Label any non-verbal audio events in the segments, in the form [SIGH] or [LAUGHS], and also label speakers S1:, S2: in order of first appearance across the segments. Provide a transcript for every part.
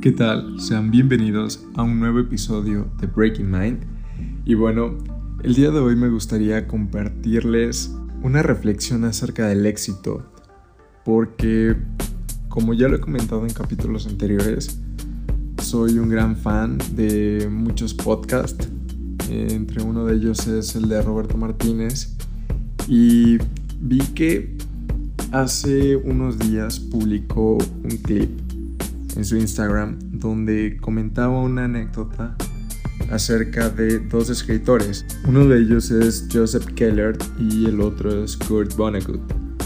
S1: ¿Qué tal? Sean bienvenidos a un nuevo episodio de Breaking Mind. Y bueno, el día de hoy me gustaría compartirles una reflexión acerca del éxito, porque como ya lo he comentado en capítulos anteriores, soy un gran fan de muchos podcasts, entre uno de ellos es el de Roberto Martínez, y vi que hace unos días publicó un clip en su Instagram donde comentaba una anécdota acerca de dos escritores. Uno de ellos es Joseph Keller y el otro es Kurt Vonnegut.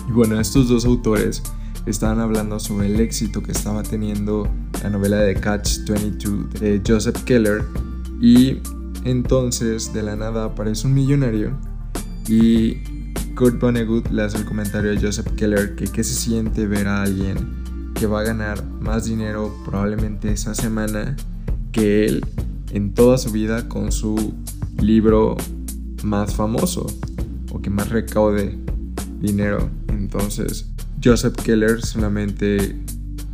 S1: Y bueno, estos dos autores estaban hablando sobre el éxito que estaba teniendo la novela de Catch 22 de Joseph Keller y entonces de la nada aparece un millonario y Kurt Vonnegut le hace el comentario a Joseph Keller que qué se siente ver a alguien que va a ganar más dinero probablemente esa semana que él en toda su vida con su libro más famoso o que más recaude dinero. Entonces, Joseph Keller solamente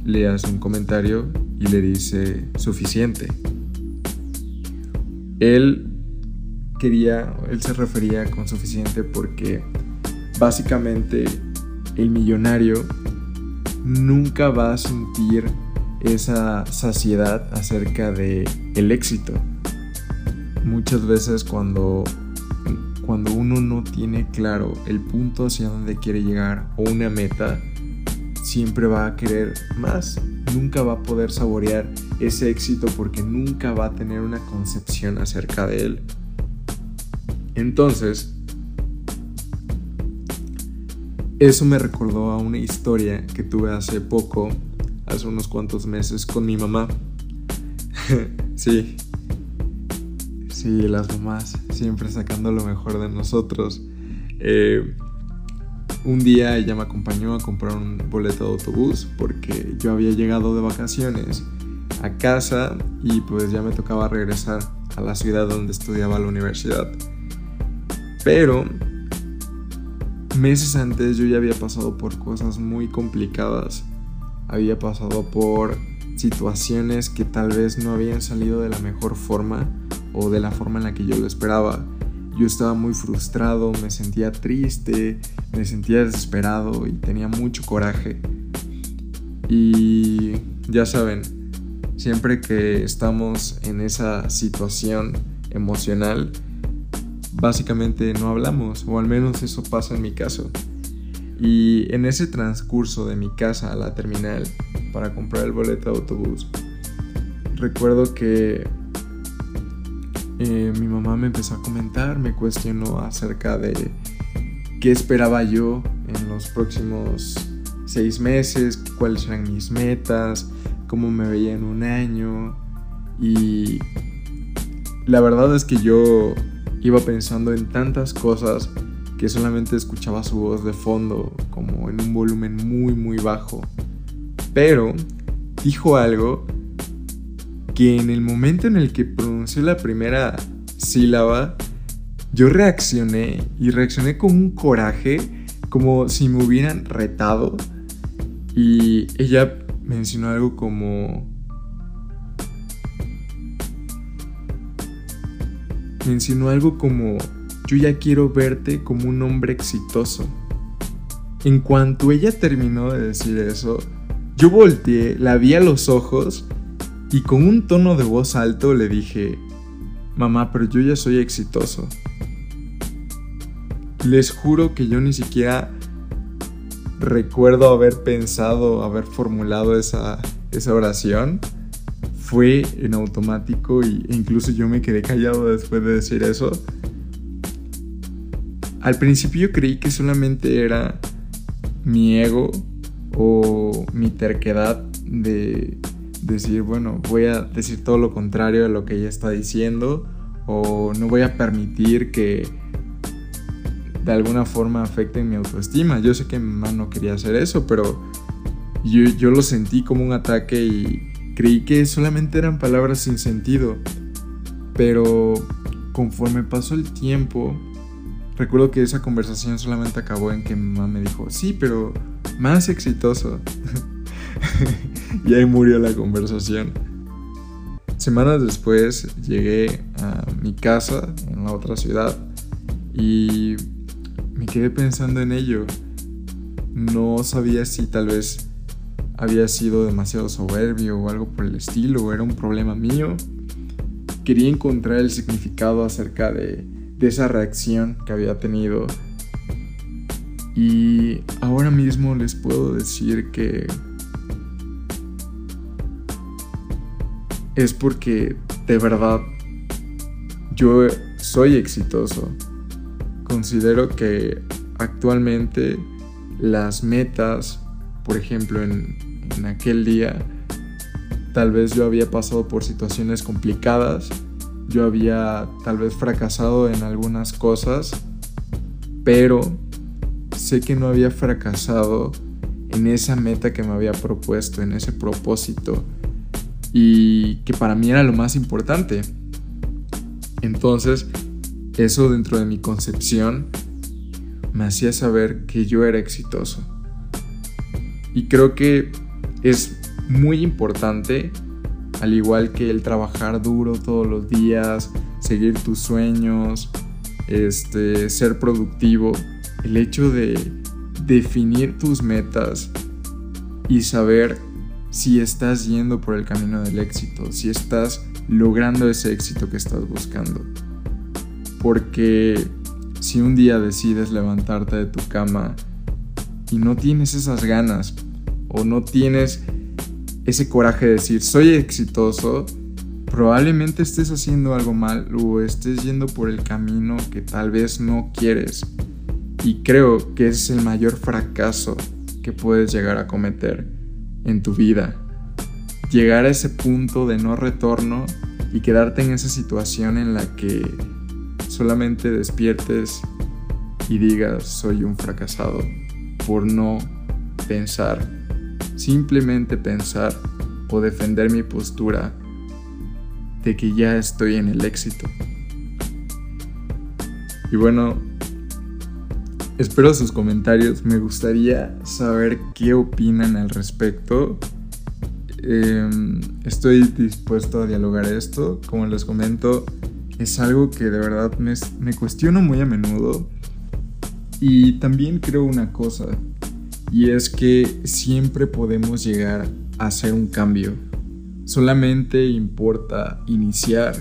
S1: le hace un comentario y le dice suficiente. Él quería, él se refería con suficiente porque básicamente el millonario nunca va a sentir esa saciedad acerca de el éxito. Muchas veces cuando cuando uno no tiene claro el punto hacia donde quiere llegar o una meta, siempre va a querer más. Nunca va a poder saborear ese éxito porque nunca va a tener una concepción acerca de él. Entonces, eso me recordó a una historia que tuve hace poco, hace unos cuantos meses, con mi mamá. [LAUGHS] sí. Sí, las mamás siempre sacando lo mejor de nosotros. Eh, un día ella me acompañó a comprar un boleto de autobús porque yo había llegado de vacaciones a casa y pues ya me tocaba regresar a la ciudad donde estudiaba la universidad. Pero meses antes yo ya había pasado por cosas muy complicadas. Había pasado por situaciones que tal vez no habían salido de la mejor forma o de la forma en la que yo lo esperaba. Yo estaba muy frustrado, me sentía triste, me sentía desesperado y tenía mucho coraje. Y ya saben, siempre que estamos en esa situación emocional, básicamente no hablamos, o al menos eso pasa en mi caso. Y en ese transcurso de mi casa a la terminal para comprar el boleto de autobús, recuerdo que eh, mi mamá me empezó a comentar, me cuestionó acerca de qué esperaba yo en los próximos seis meses, cuáles eran mis metas, cómo me veía en un año. Y la verdad es que yo Iba pensando en tantas cosas que solamente escuchaba su voz de fondo, como en un volumen muy muy bajo. Pero dijo algo que en el momento en el que pronunció la primera sílaba, yo reaccioné y reaccioné con un coraje, como si me hubieran retado. Y ella mencionó algo como mencionó algo como, yo ya quiero verte como un hombre exitoso. En cuanto ella terminó de decir eso, yo volteé, la vi a los ojos y con un tono de voz alto le dije, mamá, pero yo ya soy exitoso. Les juro que yo ni siquiera recuerdo haber pensado, haber formulado esa, esa oración fue en automático y, e incluso yo me quedé callado después de decir eso. Al principio creí que solamente era mi ego o mi terquedad de decir, bueno, voy a decir todo lo contrario a lo que ella está diciendo o no voy a permitir que de alguna forma afecte mi autoestima. Yo sé que mi mamá no quería hacer eso, pero yo, yo lo sentí como un ataque y, Creí que solamente eran palabras sin sentido, pero conforme pasó el tiempo, recuerdo que esa conversación solamente acabó en que mi mamá me dijo, sí, pero más exitoso. [LAUGHS] y ahí murió la conversación. Semanas después llegué a mi casa en la otra ciudad y me quedé pensando en ello. No sabía si tal vez había sido demasiado soberbio o algo por el estilo, era un problema mío. Quería encontrar el significado acerca de, de esa reacción que había tenido. Y ahora mismo les puedo decir que es porque de verdad yo soy exitoso. Considero que actualmente las metas, por ejemplo, en, aquel día, tal vez yo había pasado por situaciones complicadas, yo había tal vez fracasado en algunas cosas, pero sé que no había fracasado en esa meta que me había propuesto, en ese propósito y que para mí era lo más importante. Entonces, eso dentro de mi concepción me hacía saber que yo era exitoso. Y creo que es muy importante, al igual que el trabajar duro todos los días, seguir tus sueños, este, ser productivo, el hecho de definir tus metas y saber si estás yendo por el camino del éxito, si estás logrando ese éxito que estás buscando. Porque si un día decides levantarte de tu cama y no tienes esas ganas o no tienes ese coraje de decir soy exitoso, probablemente estés haciendo algo mal o estés yendo por el camino que tal vez no quieres. Y creo que es el mayor fracaso que puedes llegar a cometer en tu vida. Llegar a ese punto de no retorno y quedarte en esa situación en la que solamente despiertes y digas soy un fracasado por no pensar, simplemente pensar o defender mi postura de que ya estoy en el éxito. Y bueno, Espero sus comentarios, me gustaría saber qué opinan al respecto. Em, estoy dispuesto a dialogar esto, como les comento, es algo que de verdad me, me cuestiono muy a menudo. Y también creo una cosa, y es que siempre podemos llegar a hacer un cambio. Solamente importa iniciar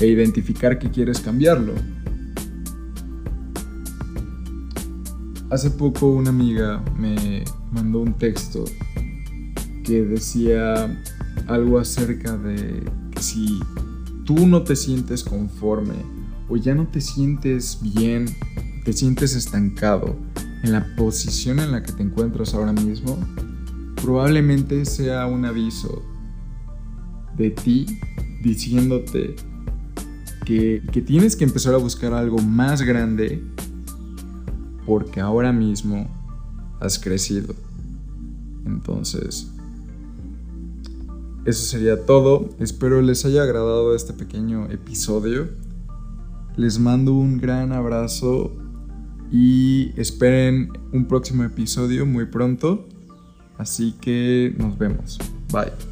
S1: e identificar que quieres cambiarlo. Hace poco una amiga me mandó un texto que decía algo acerca de que si tú no te sientes conforme o ya no te sientes bien, te sientes estancado en la posición en la que te encuentras ahora mismo, probablemente sea un aviso de ti diciéndote que, que tienes que empezar a buscar algo más grande porque ahora mismo has crecido. Entonces, eso sería todo. Espero les haya agradado este pequeño episodio. Les mando un gran abrazo y esperen un próximo episodio muy pronto. Así que nos vemos. Bye.